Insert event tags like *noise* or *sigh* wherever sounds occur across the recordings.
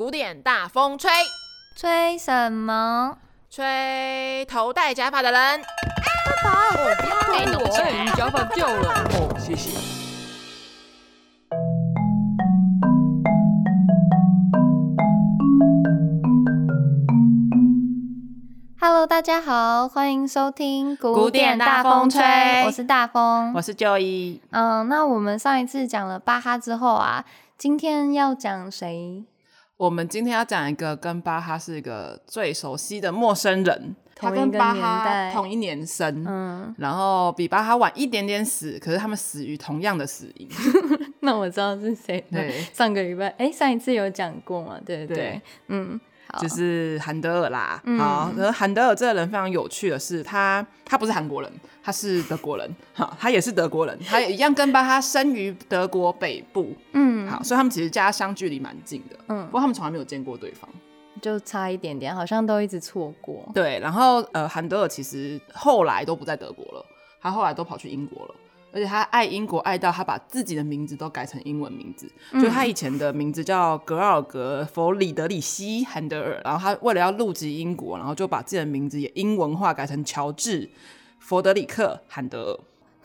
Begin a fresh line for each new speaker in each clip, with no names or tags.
古典大风吹，
吹什么？
吹头戴假发的人。
爸爸，我不要
给我，
你假发掉了。
哦，谢谢。
Hello，大家好，欢迎收听
古典大风吹。
我是大风，
我是 Joey。
嗯，那我们上一次讲了巴哈之后啊，今天要讲谁？
我们今天要讲一个跟巴哈是一个最熟悉的陌生人，他跟巴哈同一年生，
嗯，
然后比巴哈晚一点点死，可是他们死于同样的死因。*laughs*
那我知道是谁。
对，
上个礼拜，哎，上一次有讲过嘛？对对，
对
嗯。
就是韩德尔啦，
嗯、
好，然后韩德尔这个人非常有趣的是，他他不是韩国人，他是德国人，*laughs* 好，他也是德国人，他也一样跟巴哈生于德国北部，嗯，好，所以他们其实家乡距离蛮近的，嗯，不过他们从来没有见过对方，
就差一点点，好像都一直错过，
对，然后呃，韩德尔其实后来都不在德国了，他后来都跑去英国了。而且他爱英国爱到他把自己的名字都改成英文名字，嗯、就他以前的名字叫格奥格·弗里德里希·韩德尔，然后他为了要入籍英国，然后就把自己的名字也英文化改成乔治·弗德里克·韩德尔。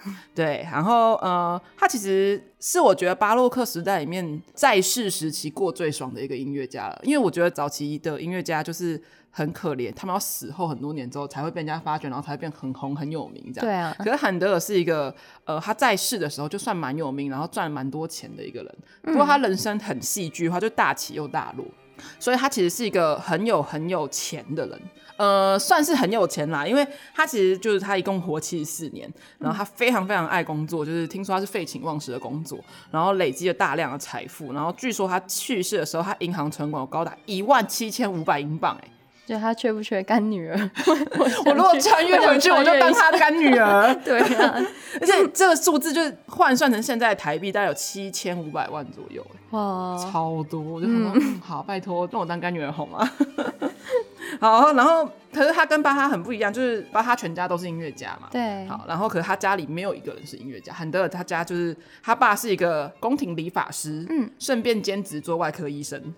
*laughs* 对，然后呃，他其实是我觉得巴洛克时代里面在世时期过最爽的一个音乐家了，因为我觉得早期的音乐家就是。很可怜，他们要死后很多年之后才会被人家发掘，然后才会变很红很有名这样。
对啊。
可是韩德尔是一个，呃，他在世的时候就算蛮有名，然后赚蛮多钱的一个人。不过他人生很戏剧化，就大起又大落，所以他其实是一个很有很有钱的人。呃，算是很有钱啦，因为他其实就是他一共活七十四年，然后他非常非常爱工作，就是听说他是废寝忘食的工作，然后累积了大量的财富，然后据说他去世的时候，他银行存款有高达一万七千五百英镑，哎。
就他缺不缺干女儿？*laughs*
我如果穿越回去，我就当他的干女儿。*laughs*
对啊，*laughs*
而且这个数字就是换算成现在台币，大概有七千五百万左右。哇，超多！我就想说，嗯，好，拜托，让我当干女儿好吗？好，然后可是他跟巴哈很不一样，就是巴哈全家都是音乐家嘛。
对。好，
然后可是他家里没有一个人是音乐家。韩德尔他家就是他爸是一个宫廷理发师，嗯，顺便兼职做外科医生。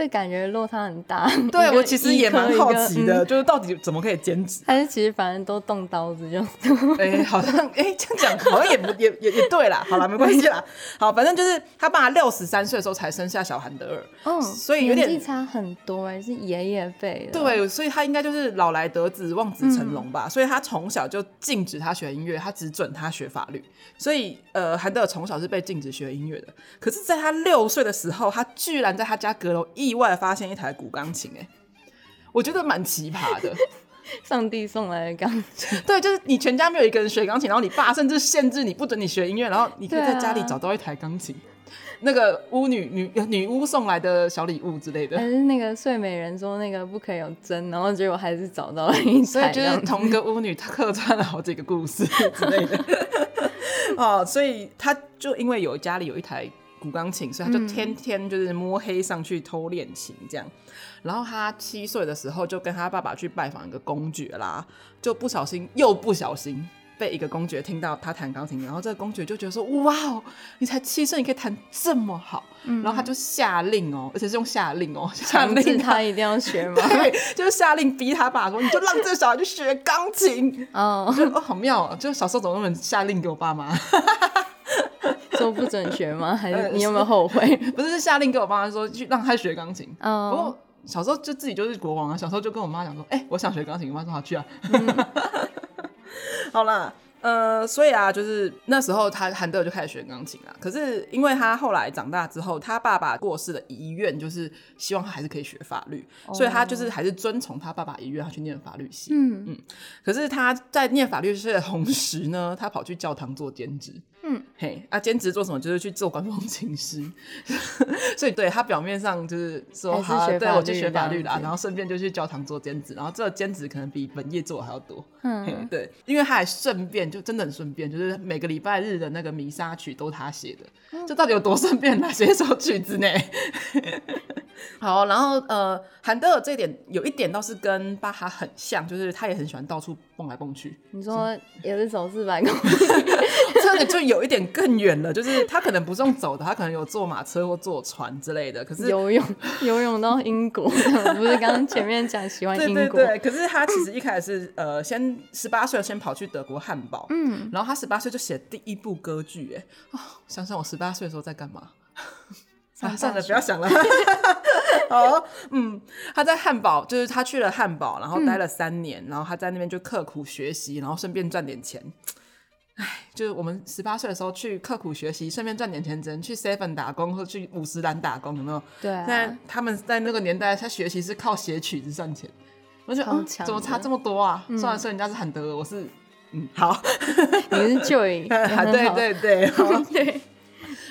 这感觉落差很大。*laughs*
对，我其实也蛮好奇的，就是到底怎么可以兼职？
还是其实反正都动刀子就？*laughs*
哎，好像哎这样讲好像也不也也也对啦。好啦，没关系啦。*laughs* 好，反正就是他爸六十三岁的时候才生下小韩德尔，嗯，所以有
点差很多哎，是爷爷辈的。
对，所以他应该就是老来得子，望子成龙吧。所以他从小就禁止他学音乐，他只准他学法律。所以呃，韩德尔从小是被禁止学音乐的。可是，在他六岁的时候，他居然在他家阁楼意外发现一台古钢琴，哎，我觉得蛮奇葩的。*laughs*
上帝送来的钢琴，*laughs*
对，就是你全家没有一个人学钢琴，然后你爸甚至限制你不准你学音乐，然后你可以在家里找到一台钢琴，啊、那个巫女女女巫送来的小礼物之类的，
还是那个睡美人说那个不可以有针，然后结果还是找到了一台，
所以就是同个巫女她客串了好几个故事之类的。*laughs* 哦，所以她就因为有家里有一台。古钢琴，所以他就天天就是摸黑上去偷练琴这样。然后他七岁的时候就跟他爸爸去拜访一个公爵啦，就不小心又不小心被一个公爵听到他弹钢琴，然后这个公爵就觉得说：“哇哦，你才七岁，你可以弹这么好。”然后他就下令哦，而且是用下令哦，下令
他一定要学吗？*laughs*
对，就是下令逼他爸说：“你就让这个小孩去学钢琴。”哦，就哦好妙哦，就小时候怎么那么下令给我爸妈。*laughs*
说不准学吗？还是你有没有后悔？*laughs*
不是，是下令给我爸妈说去让他学钢琴。哦。不过小时候就自己就是国王啊，小时候就跟我妈讲说：“哎、欸，我想学钢琴。”我妈说：“好去啊。嗯” *laughs* 好啦。呃，所以啊，就是那时候他韩德尔就开始学钢琴了。可是因为他后来长大之后，他爸爸过世的遗愿就是希望他还是可以学法律，哦、所以他就是还是遵从他爸爸遗愿，他去念法律系。嗯嗯。可是他在念法律系的同时呢，他跑去教堂做兼职。嗯，嘿，啊，兼职做什么？就是去做管风琴师。*laughs* 所以对他表面上就是说，好，对我去学法律啦，然后顺便就去教堂做兼职，然后这个兼职可能比本业做的还要多。嗯，对，因为他还顺便。就真的很顺便，就是每个礼拜日的那个弥撒曲都他写的，这到底有多顺便呢？写一首曲子呢？好，然后呃，韩德尔这一点有一点倒是跟巴哈很像，就是他也很喜欢到处蹦来蹦去。
你说也是走四百公里，*laughs*
这个就有一点更远了，就是他可能不是用走的，他可能有坐马车或坐船之类的。可是
游泳游泳到英国，*laughs* 不是刚刚前面讲喜欢英国？
对对对。可是他其实一开始是呃，先十八岁先跑去德国汉堡，嗯，然后他十八岁就写第一部歌剧，哎，哦，想想我十八岁的时候在干嘛？啊、算了，不要想了。*laughs* 哦，嗯，他在汉堡，就是他去了汉堡，然后待了三年，嗯、然后他在那边就刻苦学习，然后顺便赚点钱。哎，就是我们十八岁的时候去刻苦学习，顺便赚点钱，只能去 Seven 打工或去五十岚打工，有没有？
对、啊。
但他们在那个年代，他学习是靠写曲子赚钱。我觉得、嗯，怎么差这么多啊？虽然说人家是很德尔，我是嗯，好，
你是 Joy，*laughs*
对对对，好 *laughs*
对。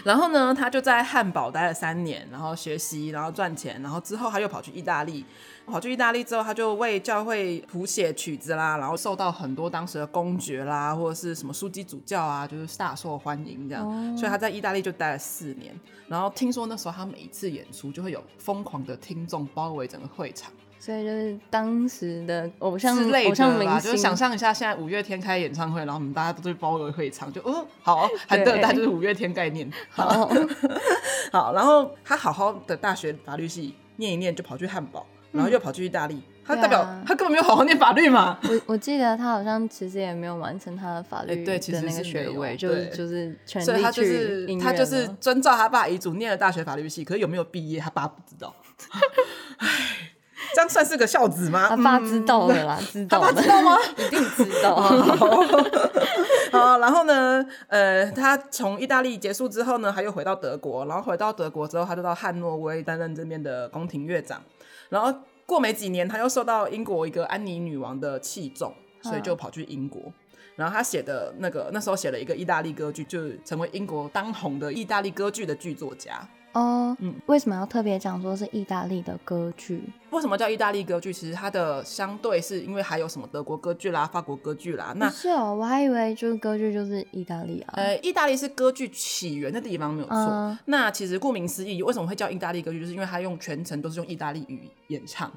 然后呢，他就在汉堡待了三年，然后学习，然后赚钱，然后之后他又跑去意大利，跑去意大利之后，他就为教会谱写曲子啦，然后受到很多当时的公爵啦，或者是什么枢机主教啊，就是大受欢迎这样，哦、所以他在意大利就待了四年。然后听说那时候他每一次演出就会有疯狂的听众包围整个会场。
所以就是当时的偶像
之类的
偶像明星，
就是想象一下，现在五月天开演唱会，然后我们大家都去包围会场，就哦好，韩德尔就是五月天概念，好，*laughs* 好，然后他好好的大学法律系念一念，就跑去汉堡，然后又跑去意大利，嗯、他代表、啊、他根本没有好好念法律嘛。
我我记得他好像其实也没有完成他的法律
对
的那个学位，就是就是全
所以他就是他就是遵照他爸遗嘱念了大学法律系，可是有没有毕业，他爸不知道。*laughs* 唉这样算是个孝子吗？
他爸知道了啦，*laughs* 知道。
他爸知道吗？*laughs*
一定知道。*laughs*
好，然后呢，呃，他从意大利结束之后呢，他又回到德国，然后回到德国之后，他就到汉诺威担任这边的宫廷乐长。然后过没几年，他又受到英国一个安妮女王的器重，所以就跑去英国。然后他写的那个那时候写了一个意大利歌剧，就成为英国当红的意大利歌剧的剧作家。
哦，嗯，为什么要特别讲说是意大利的歌剧？
为什么叫意大利歌剧？其实它的相对是因为还有什么德国歌剧啦、法国歌剧啦。那
是哦，我还以为就是歌剧就是意大利啊。
呃，意大利是歌剧起源的地方没有错。嗯、那其实顾名思义，为什么会叫意大利歌剧？就是因为它用全程都是用意大利语演唱。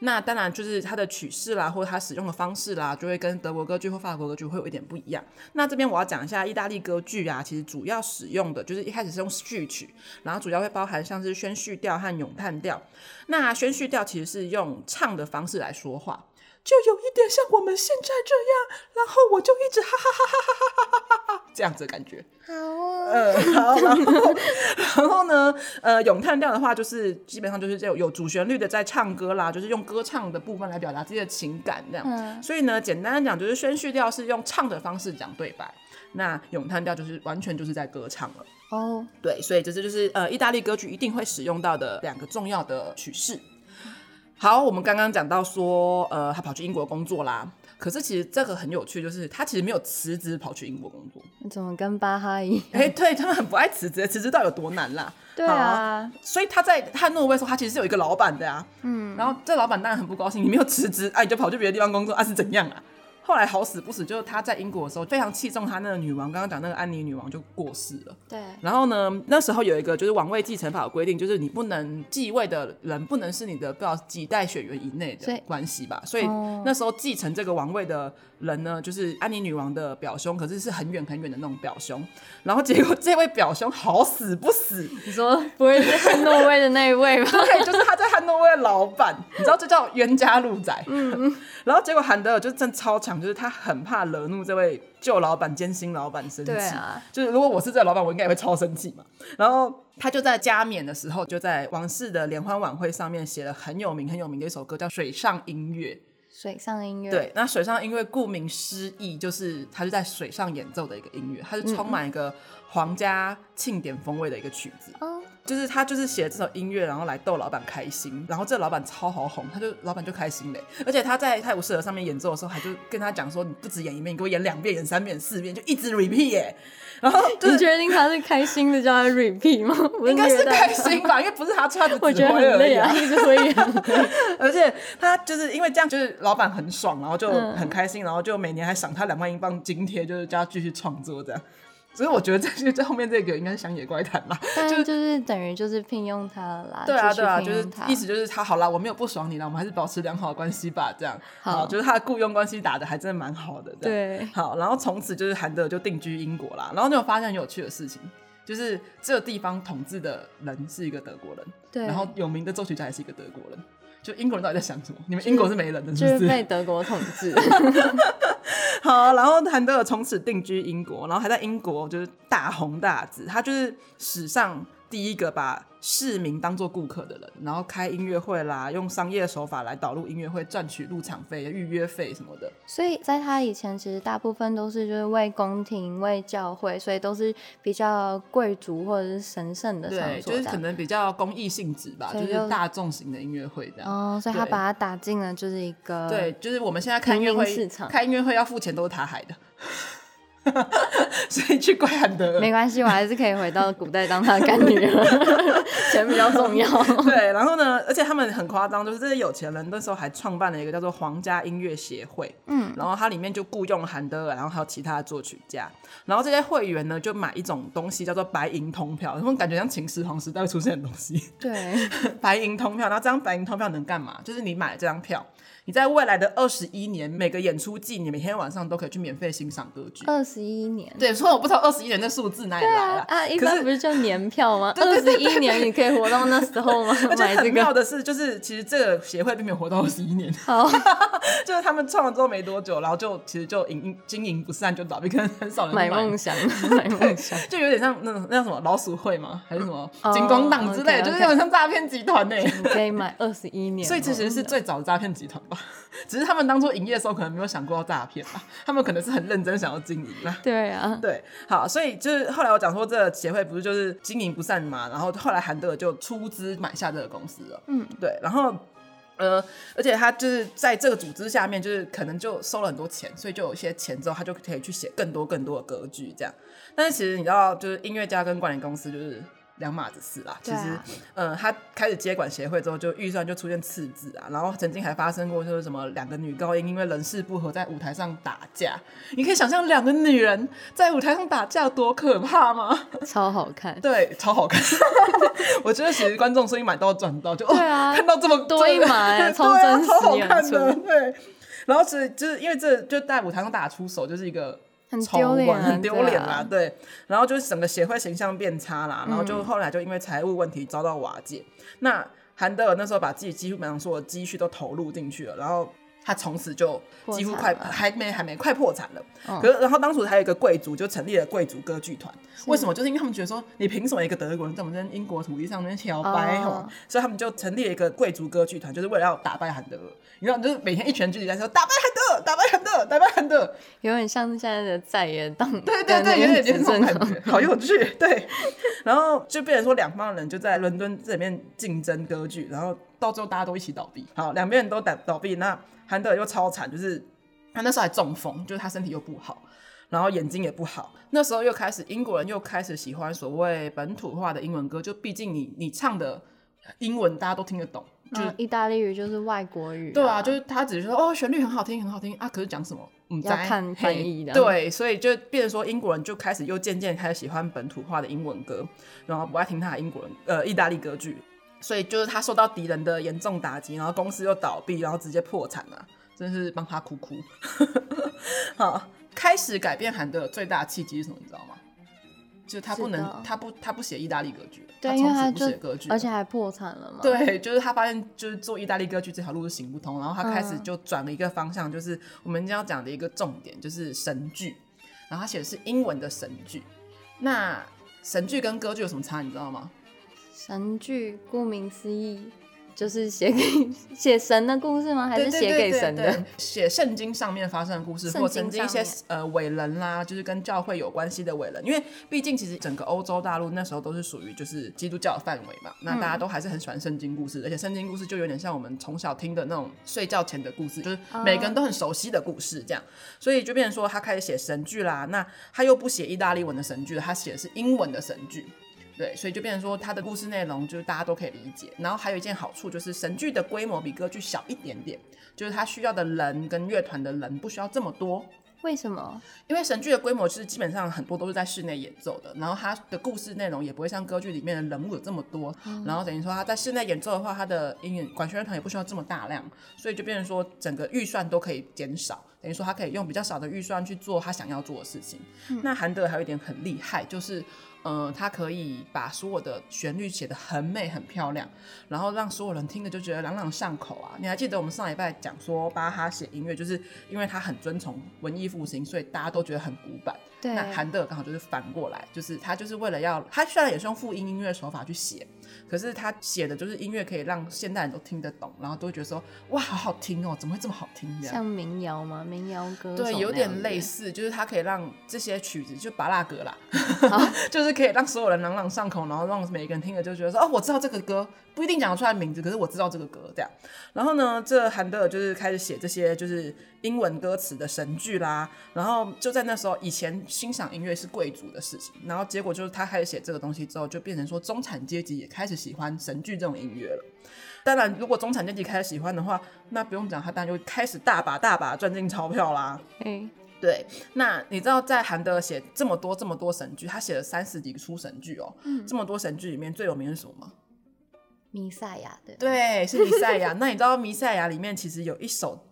那当然就是它的曲式啦，或者它使用的方式啦，就会跟德国歌剧或法国歌剧会有一点不一样。那这边我要讲一下意大利歌剧啊，其实主要使用的就是一开始是用序曲，然后主要会包含像是宣叙调和咏叹调。那宣叙调其实是用唱的方式来说话。就有一点像我们现在这样，然后我就一直哈哈哈哈哈哈哈哈哈这样子的感觉。好啊，呃，好，然后，然后呢，呃，咏叹调的话，就是基本上就是这种有主旋律的在唱歌啦，就是用歌唱的部分来表达自己的情感这样。嗯、所以呢，简单的讲，就是宣叙调是用唱的方式讲对白，那咏叹调就是完全就是在歌唱了。哦，对，所以这是就是呃，意大利歌剧一定会使用到的两个重要的曲式。好，我们刚刚讲到说，呃，他跑去英国工作啦。可是其实这个很有趣，就是他其实没有辞职跑去英国工作。
你怎么跟巴哈一样？
哎、欸，对他们很不爱辞职，辞职到底有多难啦？
对啊，
所以他在他诺威说，他其实是有一个老板的啊。嗯，然后这老板当然很不高兴，你没有辞职，哎、啊，你就跑去别的地方工作，啊，是怎样啊？后来好死不死，就是他在英国的时候非常器重他那个女王，刚刚讲那个安妮女王就过世了。
对。
然后呢，那时候有一个就是王位继承法的规定，就是你不能继位的人不能是你的不知道几代血缘以内的关系吧。所以，那时候继承这个王位的人呢，就是安妮女王的表兄，可是是很远很远的那种表兄。然后结果这位表兄好死不死，
你说不会是汉诺威的那一位吗？*laughs*
对，就是他在汉诺威的老板，你知道这叫冤家路窄。嗯。*laughs* 然后结果韩德尔就真超强。就是他很怕惹怒这位旧老板兼新老板生气，对啊，就是如果我是这个老板，我应该也会超生气嘛。然后他就在加冕的时候，就在王室的联欢晚会上面写了很有名很有名的一首歌，叫《水上音乐》。
水上音乐，
对，那水上音乐顾名思义，就是它是在水上演奏的一个音乐，它是充满一个皇家庆典风味的一个曲子。嗯就是他就是写了这首音乐，然后来逗老板开心，然后这个老板超好哄，他就老板就开心嘞。而且他在泰晤士河上面演奏的时候，还就跟他讲说，你不止演一遍，你给我演两遍、演三遍、四遍，就一直 repeat 耶。然后、就是、你
确定他是开心的叫他 repeat 吗？
应该是开心吧，因为不是他穿的。我觉得很累啊，*laughs* 一直挥演。而且他就是因为这样，就是老板很爽，然后就很开心，然后就每年还赏他两万英镑津贴，就是叫他继续创作这样。所以我觉得这些在后面这个应该是乡野怪谈啦，*laughs*
就是就是等于就是聘用他了啦。
对啊对啊，就是意思就是他好啦，我没有不爽你啦，我们还是保持良好的关系吧，这样。好，就是他的雇佣关系打的还真的蛮好的。
对，
好，然后从此就是韩德就定居英国啦。然后你有发现很有趣的事情，就是这个地方统治的人是一个德国人，
对，
然后有名的作曲家也是一个德国人。就英国人到底在想什么？你们英国是没人的是不是，
就是被德国统治。*laughs*
好，然后韩德尔从此定居英国，然后还在英国就是大红大紫。他就是史上第一个把市民当做顾客的人，然后开音乐会啦，用商业手法来导入音乐会，赚取入场费、预约费什么的。
所以在他以前，其实大部分都是就是为宫廷、为教会，所以都是比较贵族或者是神圣的场所，
对，就是可能比较公益性质吧，就，就是大众型的音乐会这样。
哦，所以他把它打进了就是一个
对，就是我们现在开音乐会
市场，
开音乐会要付钱都是他海的。*laughs* 所以去怪韩德尔
没关系，我还是可以回到古代当他的干女儿，*laughs* 钱比较重要。
对，然后呢，而且他们很夸张，就是这些有钱人那时候还创办了一个叫做皇家音乐协会，嗯，然后它里面就雇佣韩德尔，然后还有其他的作曲家，然后这些会员呢就买一种东西叫做白银通票，他们感觉像秦始皇时代会出现的东西。
对，*laughs*
白银通票，然后这张白银通票能干嘛？就是你买了这张票。你在未来的二十一年，每个演出季，你每天晚上都可以去免费欣赏歌剧。
二十一年，
对，所以我不知道二十一年这数字哪里来了啊，
啊？一般不是叫年票吗？*laughs* 二十一年你可以活到那时候吗？*laughs*
而且很妙的是，就是其实这个协会并没有活到二十一年，
好，*laughs*
就是他们创了之后没多久，然后就其实就营经营不善就倒闭，可能很少人
买梦想，买梦想，
就有点像那种那叫什么老鼠会吗？还是什么金光党之类的，oh. 就是有点像诈骗集团呢。
可以买二十一年，
所以其实是最早的诈骗集团吧，*laughs* 只是他。他们当初营业的时候可能没有想过要诈骗吧，他们可能是很认真想要经营啦。
对啊，
对，好，所以就是后来我讲说这个协会不是就是经营不善嘛，然后后来韩德尔就出资买下这个公司了。嗯，对，然后呃，而且他就是在这个组织下面，就是可能就收了很多钱，所以就有一些钱之后，他就可以去写更多更多的歌剧这样。但是其实你知道，就是音乐家跟管理公司就是。两码子事啦，其实，啊、嗯，他开始接管协会之后，就预算就出现赤字啊，然后曾经还发生过就是什么两个女高音因为人事不合在舞台上打架，你可以想象两个女人在舞台上打架多可怕吗？*laughs*
超好看，
对，超好看。*laughs* 我觉得其实观众所以买到赚到就，哦，看到这么
多一码，超真实，
超好看的，对。然后是就是因为这就在舞台上打出手就是一个。
很丢脸，
很丢脸啦，对。然后就是整个协会形象变差啦，然后就后来就因为财务问题遭到瓦解。嗯、那韩德尔那时候把自己基本上所有的积蓄都投入进去了，然后。他从此就几乎快还没还没快破产了，嗯、可是然后当初还有一个贵族就成立了贵族歌剧团，为什么？就是因为他们觉得说，你凭什么一个德国人在我们英国土地上面摇摆哦？所以他们就成立了一个贵族歌剧团，就是为了要打败韩德尔。你知道，就是每天一群聚集在说打败韩德尔，打败韩德尔，打败韩德尔，
有点像现在的在野党，
对对对，有点这种感觉，好有趣。对，然后就变成说两方人就在伦敦这里面竞争歌剧，然后到最后大家都一起倒闭，好，两边人都倒倒闭，那。韩德尔又超惨，就是他那时候还中风，就是他身体又不好，然后眼睛也不好。那时候又开始英国人又开始喜欢所谓本土化的英文歌，就毕竟你你唱的英文大家都听得懂，就、嗯、
意大利语就是外国语、啊。
对啊，就是他只是说哦旋律很好听很好听啊，可是讲什么嗯，
要看翻译的。
对，所以就变成说英国人就开始又渐渐开始喜欢本土化的英文歌，然后不爱听他的英国人呃意大利歌剧。所以就是他受到敌人的严重打击，然后公司又倒闭，然后直接破产了，真是帮他哭哭。*laughs* 好，开始改变韩德尔最大的契机是什么？你知道吗？就是他不能，他不，他不写意大利歌剧，
对，
他从此不写歌剧，
而且还破产了嘛。
对，就是他发现，就是做意大利歌剧这条路是行不通，然后他开始就转了一个方向，就是我们今天要讲的一个重点，就是神剧。然后他写的是英文的神剧。那神剧跟歌剧有什么差？你知道吗？
神剧顾名思义 *laughs* 就是写给 *laughs* 写神的故事吗？还是写给神的？
写圣经上面发生的故事，或曾经一些呃伟人啦，就是跟教会有关系的伟人。因为毕竟其实整个欧洲大陆那时候都是属于就是基督教的范围嘛，那大家都还是很喜欢圣经故事，而且圣经故事就有点像我们从小听的那种睡觉前的故事，就是每个人都很熟悉的故事这样。所以就变成说他开始写神剧啦，那他又不写意大利文的神剧了，他写的是英文的神剧。对，所以就变成说，它的故事内容就是大家都可以理解。然后还有一件好处就是，神剧的规模比歌剧小一点点，就是它需要的人跟乐团的人不需要这么多。
为什么？
因为神剧的规模是基本上很多都是在室内演奏的，然后它的故事内容也不会像歌剧里面的人物有这么多，嗯、然后等于说他在室内演奏的话，它的音乐管弦乐团也不需要这么大量，所以就变成说整个预算都可以减少，等于说他可以用比较少的预算去做他想要做的事情。嗯、那韩德还有一点很厉害，就是。呃，他可以把所有的旋律写得很美很漂亮，然后让所有人听着就觉得朗朗上口啊！你还记得我们上礼拜讲说巴哈写音乐，就是因为他很遵从文艺复兴，所以大家都觉得很古板。对，那韩德尔刚好就是反过来，就是他就是为了要，他虽然也是用复音音乐手法去写。可是他写的就是音乐，可以让现代人都听得懂，然后都会觉得说哇，好好听哦，怎么会这么好听？这样
像民谣吗？民谣歌
对，有点类似，就是他可以让这些曲子就拔拉格啦，好 *laughs* 就是可以让所有人朗朗上口，然后让每个人听了就觉得说哦，我知道这个歌，不一定讲得出来名字，可是我知道这个歌这样。然后呢，这韩德尔就是开始写这些就是英文歌词的神剧啦，然后就在那时候，以前欣赏音乐是贵族的事情，然后结果就是他开始写这个东西之后，就变成说中产阶级也开始。喜欢神剧这种音乐了，当然，如果中产阶级开始喜欢的话，那不用讲，他当然就开始大把大把赚进钞票啦。嗯，对。那你知道，在韩德尔写这么多这么多神剧，他写了三十几出神剧哦。嗯，这么多神剧里面最有名是什么吗？
弥赛亚对。
对，是弥赛亚。那你知道弥赛亚里面其实有一首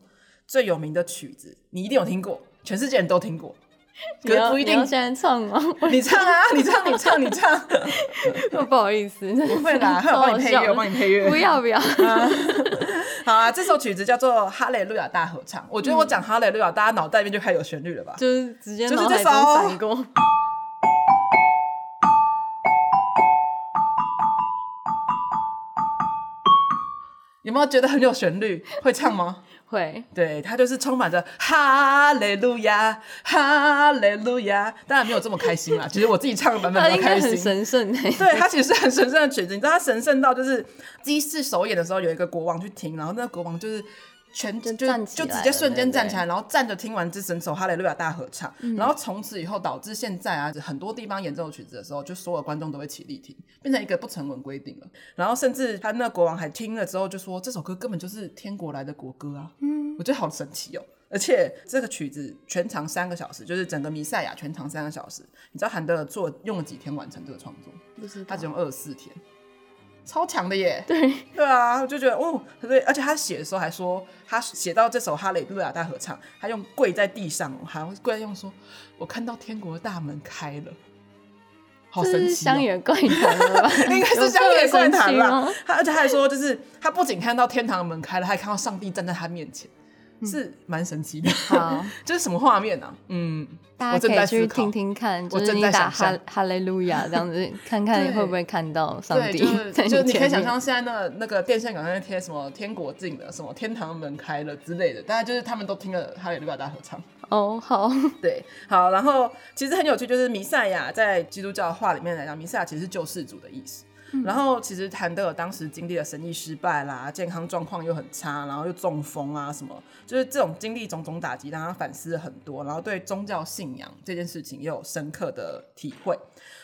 最有名的曲子，你一定有听过，全世界人都听过。可是不一定。
你现在唱吗？*laughs*
你唱啊！你唱，你唱，你唱。*laughs*
不好意思，
不会啦，我帮你配乐，我帮你配乐。
不要不 *laughs* 要。
好啊，这首曲子叫做《哈雷路亚大合唱》。我觉得我讲哈雷路亚，大家脑袋里面就开始有旋律了吧？
就是直接
就是这首。有没有觉得很有旋律？*laughs* 会唱吗？*laughs*
会，
对，它就是充满着哈雷路亚，哈雷路亚，当然没有这么开心啦。*laughs* 其实我自己唱的版本比较开心，
很神圣。
对，它其实是很神圣的曲子，你知道它神圣到就是第一次首演的时候，有一个国王去听，然后那个国王就是。全就就就直接瞬间站起来，然后站着听完这整首哈雷路亚大合唱，然后从此以后导致现在啊，很多地方演这首曲子的时候，就所有观众都会起立听，变成一个不成文规定了。然后甚至他那个国王还听了之后就说，这首歌根本就是天国来的国歌啊！嗯，我觉得好神奇哦。而且这个曲子全长三个小时，就是整个弥赛亚全长三个小时。你知道韩德尔做用了几天完成这个创作？不是，他只用二十四天。超强的耶！
对
对啊，我就觉得哦，对，而且他写的时候还说，他写到这首《哈雷路亚大合唱》，他用跪在地上，还跪在用说：“我看到天国的大门开了，好神奇、喔！”乡野怪谈了吧？*laughs* 应该是乡野怪谈吧。他而且他还说，就是他不仅看到天堂的门开了，他还看到上帝站在他面前。是蛮神奇的，好，*laughs* 这是什么画面呢？嗯，
大家可以去听听看，就是你打哈哈雷路亚 *laughs* 这样子，看看会不会看到上帝。
就 *laughs* 是你可以想象现在那个那个电线杆上贴什么天国进了，什么天堂门开了之类的，大家就是他们都听了哈雷路亚大合唱。
哦，好，
对，好，然后其实很有趣，就是弥赛亚在基督教话里面来讲，弥赛亚其实是救世主的意思。然后其实谭德尔当时经历了生意失败啦，健康状况又很差，然后又中风啊什么，就是这种经历种种打击，让他反思了很多，然后对宗教信仰这件事情也有深刻的体会。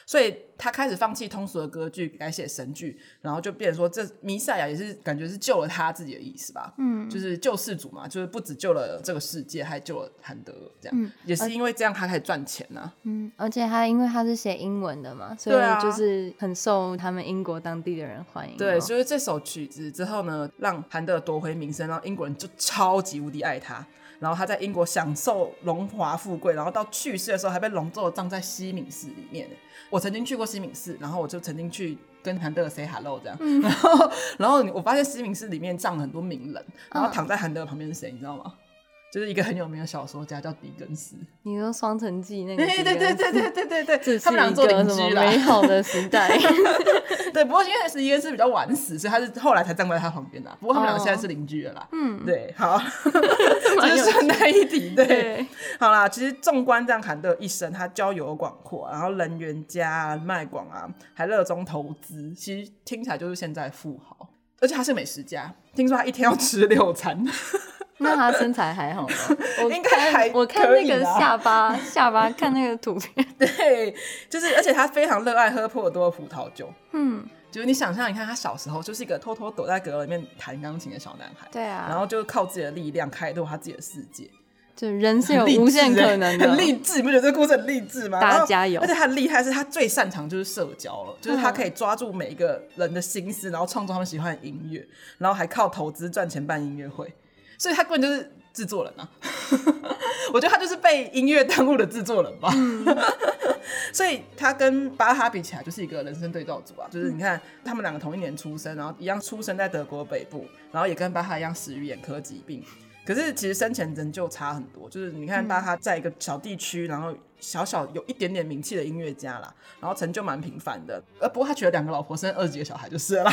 所以他开始放弃通俗的歌剧，改写神剧，然后就变成说，这弥赛亚也是感觉是救了他自己的意思吧？嗯，就是救世主嘛，就是不止救了这个世界，还救了韩德尔，这样、嗯、也是因为这样他开始赚钱呐、啊。
嗯，而且他因为他是写英文的嘛，所以就是很受他们英国当地的人欢迎。
对，所以这首曲子之后呢，让韩德尔夺回名声，然后英国人就超级无敌爱他。然后他在英国享受荣华富贵，然后到去世的时候还被隆重的葬在西敏寺里面。我曾经去过西敏寺，然后我就曾经去跟韩德尔 say hello 这样。嗯、*laughs* 然后，然后我发现西敏寺里面葬了很多名人，然后躺在韩德尔旁边是谁，你知道吗？就是一个很有名的小说家叫狄更斯。
你说《双城记》那个？
对对对对对对对对，他们俩
做邻居了。美好的时代。*laughs*
对，不过因为是狄更斯比较晚死，所以他是后来才站在他旁边的。不过他们俩现在是邻居了啦。嗯，对，好，*laughs* 就是顺带一提。对，好啦，其实纵观这样韩德一生，他交友广阔，然后人缘佳，人脉广啊，还热衷投资，其实听起来就是现在富豪。而且他是美食家，听说他一天要吃六餐。*laughs*
那他身材还好吗？*laughs*
我应该还
我看那个下巴，下巴看那个图片，*laughs*
对，就是而且他非常热爱喝波尔多的葡萄酒。嗯，就是你想象，你看他小时候就是一个偷偷躲在阁楼里面弹钢琴的小男孩，
对啊，
然后就靠自己的力量开拓他自己的世界。
就人是有无限可能的，
很励志，你不觉得这个故事很励志吗？
大家加油！
而且他很厉害，是他最擅长就是社交了，就是他可以抓住每一个人的心思，然后创作他们喜欢的音乐，然后还靠投资赚钱办音乐会，所以他根本就是制作人啊！*laughs* 我觉得他就是被音乐耽误的制作人吧。嗯、*laughs* 所以他跟巴哈比起来，就是一个人生对照组啊！就是你看他们两个同一年出生，然后一样出生在德国北部，然后也跟巴哈一样死于眼科疾病。可是其实生前人就差很多，就是你看巴哈在一个小地区，然后小小有一点点名气的音乐家啦，然后成就蛮平凡的。呃，不过他娶了两个老婆，生二十几个小孩就是了啦，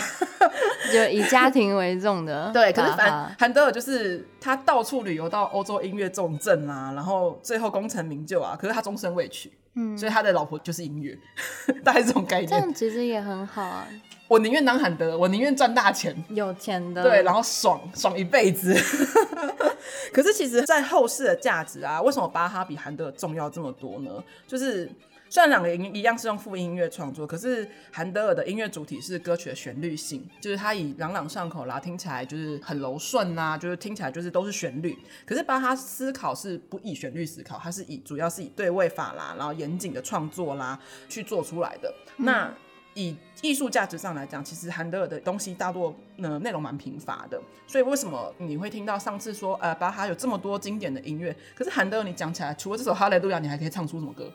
就以家庭为重的。*laughs*
对，可是反韩德尔就是他到处旅游到欧洲音乐重镇啊，然后最后功成名就啊。可是他终身未娶，嗯，所以他的老婆就是音乐，*laughs* 大概是这种概念。
这样其实也很好啊。
我宁愿当韩德，我宁愿赚大钱，
有钱的，
对，然后爽爽一辈子。*laughs* 可是其实，在后世的价值啊，为什么巴哈比韩德尔重要这么多呢？就是虽然两个一样是用复音乐创作，可是韩德尔的音乐主体是歌曲的旋律性，就是它以朗朗上口啦，听起来就是很柔顺啊，就是听起来就是都是旋律。可是巴哈思考是不以旋律思考，它是以主要是以对位法啦，然后严谨的创作啦去做出来的。嗯、那以艺术价值上来讲，其实韩德尔的东西大多呢内容蛮贫乏的，所以为什么你会听到上次说呃巴哈有这么多经典的音乐，可是韩德尔你讲起来，除了这首哈雷路亚，你还可以唱出什么歌？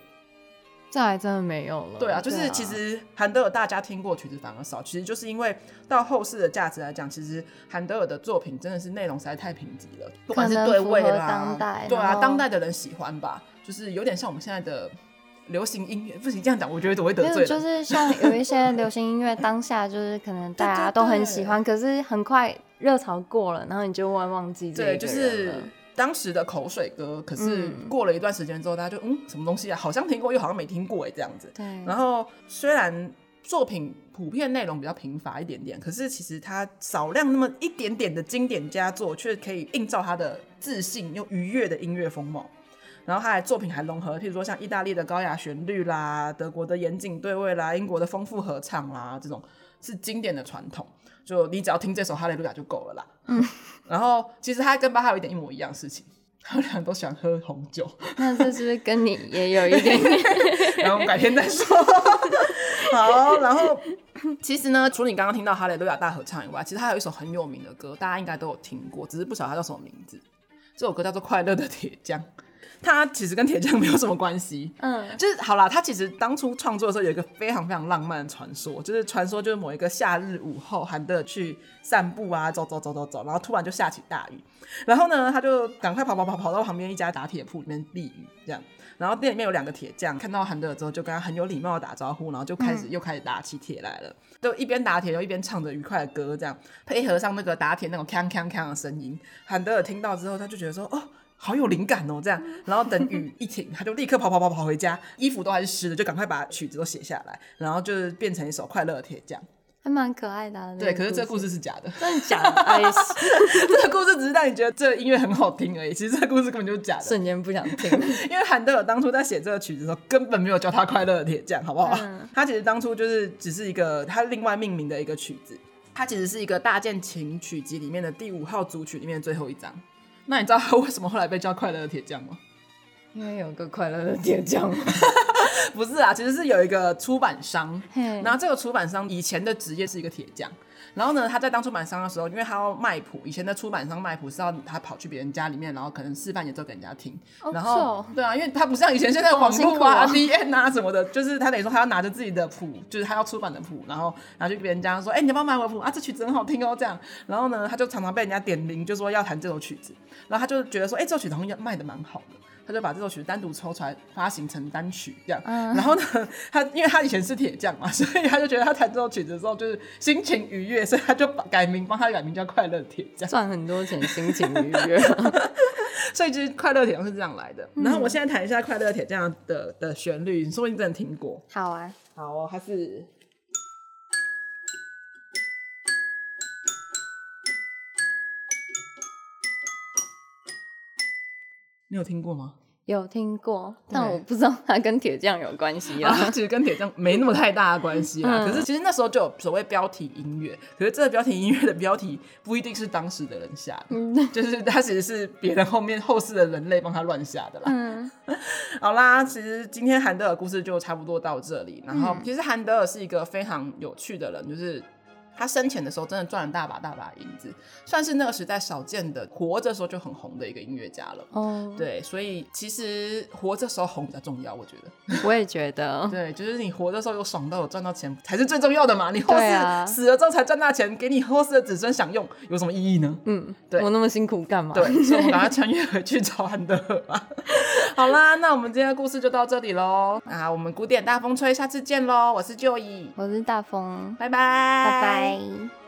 这还真的没有了。
对啊，就是其实韩德尔大家听过曲子反而少，其实就是因为到后世的价值来讲，其实韩德尔的作品真的是内容实在太贫瘠了，不管是对位啦，对啊，当代的人喜欢吧，就是有点像我们现在的。流行音乐不行，这样讲我觉得我会得罪。
就是像有一些流行音乐，当下就是可能大家都很喜欢，可是很快热潮过了，然后你就会忘记这个。对，
就是当时的口水歌，可是过了一段时间之后，大家就嗯，什么东西啊？好像听过，又好像没听过哎，这样子。对。然后虽然作品普遍内容比较贫乏一点点，可是其实它少量那么一点点的经典佳作，却可以映照他的自信又愉悦的音乐风貌。然后他的作品还融合，譬如说像意大利的高雅旋律啦，德国的严谨对位啦，英国的丰富合唱啦，这种是经典的传统。就你只要听这首《哈利路亚》就够了啦。嗯。然后其实他跟巴哈有一点一模一样的事情，他们俩都喜欢喝红酒。*laughs*
那这是不是跟你也有一点点？*laughs*
然后我们改天再说。好，然后其实呢，除了你刚刚听到《哈利路亚》大合唱以外，其实他有一首很有名的歌，大家应该都有听过，只是不晓得它叫什么名字。这首歌叫做《快乐的铁匠》。他其实跟铁匠没有什么关系，嗯，就是好啦。他其实当初创作的时候有一个非常非常浪漫的传说，就是传说就是某一个夏日午后，韩德尔去散步啊，走走走走走，然后突然就下起大雨，然后呢，他就赶快跑跑跑跑到旁边一家打铁铺里面避雨，这样。然后店里面有两个铁匠，看到韩德尔之后就跟他很有礼貌的打招呼，然后就开始又开始打起铁来了，嗯、就一边打铁又一边唱着愉快的歌，这样配合上那个打铁那种锵锵锵的声音，韩德尔听到之后他就觉得说哦。好有灵感哦，这样，然后等雨一停，他就立刻跑跑跑跑回家，衣服都还是湿的，就赶快把曲子都写下来，然后就是变成一首快乐的铁匠，
还蛮可爱的。
对，可是这个故事是假的，
真的假的？哎，*laughs*
这个故事只是让你觉得这音乐很好听而已，其实这个故事根本就是假的。
瞬间不想听，*laughs*
因为韩德尔当初在写这个曲子的时候，根本没有叫他快乐的铁匠，好不好？嗯、他其实当初就是只是一个他另外命名的一个曲子，它其实是一个大键琴曲集里面的第五号组曲里面的最后一章。那你知道他为什么后来被叫快乐的铁匠吗？
因为有个快乐的铁匠。*laughs*
不是啊，其实是有一个出版商，然后这个出版商以前的职业是一个铁匠。然后呢，他在当出版商的时候，因为他要卖谱，以前的出版商卖谱是要他跑去别人家里面，然后可能示范演奏给人家听。Oh, 然后.对啊，因为他不像以前现在网络啊、*laughs* D N 啊什么的，就是他等于说他要拿着自己的谱，就是他要出版的谱，然后拿去别人家说：“哎、欸，你要不要买我的谱啊？这曲子很好听哦。”这样。然后呢，他就常常被人家点名，就说要弹这首曲子。然后他就觉得说：“哎、欸，这首曲子好像卖的蛮好的。”他就把这首曲子单独抽出来发行成单曲这样，嗯、然后呢，*laughs* 他因为他以前是铁匠嘛，*laughs* 所以他就觉得他弹这首曲子的时候就是心情愉悦，所以他就改名帮他改名叫快乐铁匠，
赚很多钱，心情愉悦，*laughs*
所以其实快乐铁匠是这样来的。嗯、然后我现在弹一下快乐铁匠的的旋律，你说不定真的听过。
好啊，
好哦，还是你有听过吗？
有听过，但我不知道它跟铁匠有关系啊。
其实跟铁匠没那么太大的关系啦。嗯、可是其实那时候就有所谓标题音乐，可是这个标题音乐的标题不一定是当时的人下的，嗯、就是它其实是别人后面后世的人类帮他乱下的啦。嗯、*laughs* 好啦，其实今天韩德尔故事就差不多到这里。然后其实韩德尔是一个非常有趣的人，就是。他生前的时候真的赚了大把大把银子，算是那个时代少见的活着时候就很红的一个音乐家了。哦，oh. 对，所以其实活着时候红比较重要，我觉得。
我也觉得。*laughs*
对，就是你活着时候有爽到有赚到钱才是最重要的嘛。你后世死了之后才赚大钱，给你后世的子孙享用，有什么意义呢？嗯，对。
我那么辛苦干嘛？
对，所以我们赶快 *laughs* 穿越回去找安德尔吧。*laughs* 好啦，那我们今天的故事就到这里喽。啊，我们古典大风吹，下次见喽！我是 Joy，
我是大风，拜
拜拜，
拜拜。